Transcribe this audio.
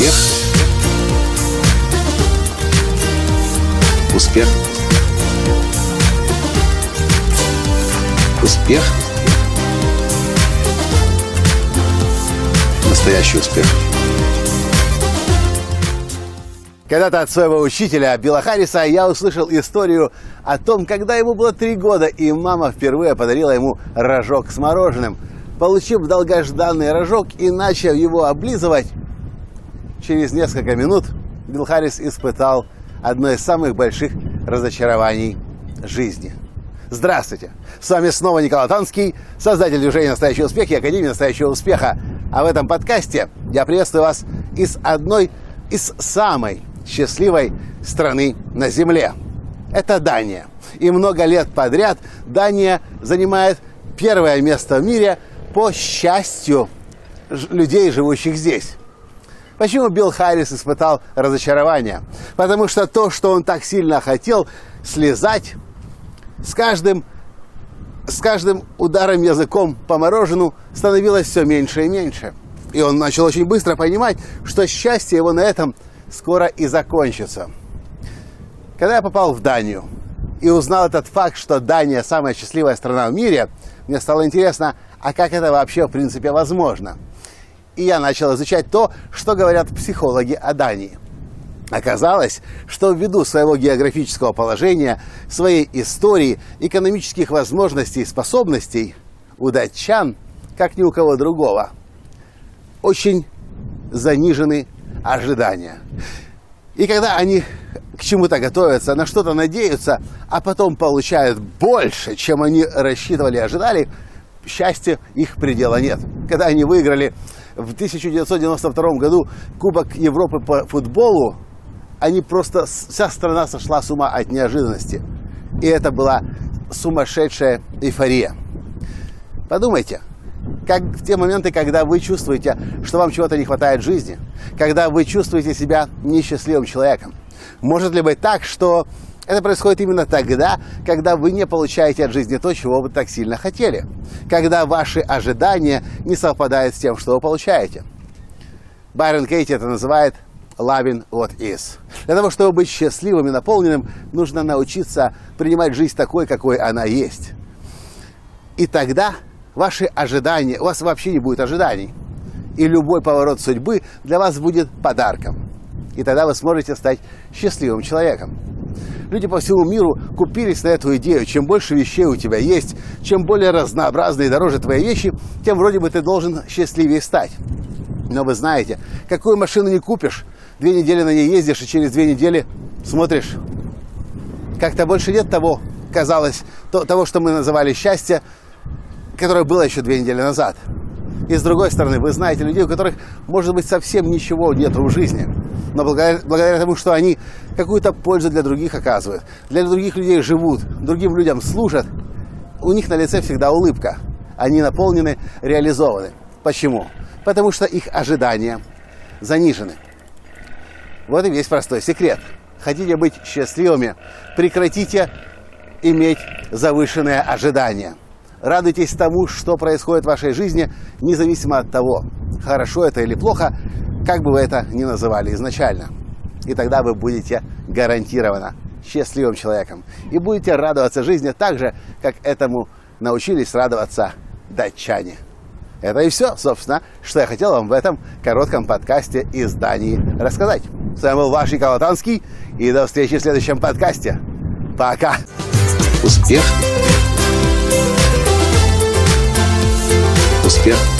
Успех. Успех. Успех. Настоящий успех. Когда-то от своего учителя Билла Харриса я услышал историю о том, когда ему было три года, и мама впервые подарила ему рожок с мороженым. Получив долгожданный рожок и начав его облизывать, через несколько минут Билл испытал одно из самых больших разочарований жизни. Здравствуйте! С вами снова Николай Танский, создатель движения «Настоящий успех» и Академии «Настоящего успеха». А в этом подкасте я приветствую вас из одной из самой счастливой страны на Земле. Это Дания. И много лет подряд Дания занимает первое место в мире по счастью людей, живущих здесь. Почему Билл Харрис испытал разочарование? Потому что то, что он так сильно хотел, слезать, с каждым, с каждым ударом языком по морожену становилось все меньше и меньше. И он начал очень быстро понимать, что счастье его на этом скоро и закончится. Когда я попал в Данию и узнал этот факт, что Дания самая счастливая страна в мире, мне стало интересно, а как это вообще в принципе возможно? И я начал изучать то, что говорят психологи о Дании. Оказалось, что ввиду своего географического положения, своей истории, экономических возможностей и способностей, у датчан, как ни у кого другого, очень занижены ожидания. И когда они к чему-то готовятся, на что-то надеются, а потом получают больше, чем они рассчитывали и ожидали, счастья их предела нет. Когда они выиграли в 1992 году Кубок Европы по футболу, они просто, вся страна сошла с ума от неожиданности. И это была сумасшедшая эйфория. Подумайте, как в те моменты, когда вы чувствуете, что вам чего-то не хватает в жизни, когда вы чувствуете себя несчастливым человеком. Может ли быть так, что это происходит именно тогда, когда вы не получаете от жизни то, чего вы так сильно хотели, когда ваши ожидания не совпадают с тем, что вы получаете. Байрон Кейти это называет loving what is. Для того, чтобы быть счастливым и наполненным, нужно научиться принимать жизнь такой, какой она есть. И тогда ваши ожидания, у вас вообще не будет ожиданий. И любой поворот судьбы для вас будет подарком. И тогда вы сможете стать счастливым человеком. Люди по всему миру купились на эту идею. Чем больше вещей у тебя есть, чем более разнообразные и дороже твои вещи, тем вроде бы ты должен счастливее стать. Но вы знаете, какую машину не купишь, две недели на ней ездишь, и через две недели смотришь, как-то больше нет того, казалось, то, того, что мы называли счастье, которое было еще две недели назад. И с другой стороны, вы знаете людей, у которых, может быть, совсем ничего нет в жизни. Но благодаря, благодаря тому, что они какую-то пользу для других оказывают, для других людей живут, другим людям служат, у них на лице всегда улыбка. Они наполнены, реализованы. Почему? Потому что их ожидания занижены. Вот и весь простой секрет. Хотите быть счастливыми, прекратите иметь завышенные ожидания. Радуйтесь тому, что происходит в вашей жизни, независимо от того, хорошо это или плохо, как бы вы это ни называли изначально. И тогда вы будете гарантированно счастливым человеком. И будете радоваться жизни так же, как этому научились радоваться датчане. Это и все, собственно, что я хотел вам в этом коротком подкасте из Дании рассказать. С вами был ваш Николай и до встречи в следующем подкасте. Пока! Успех! Успех!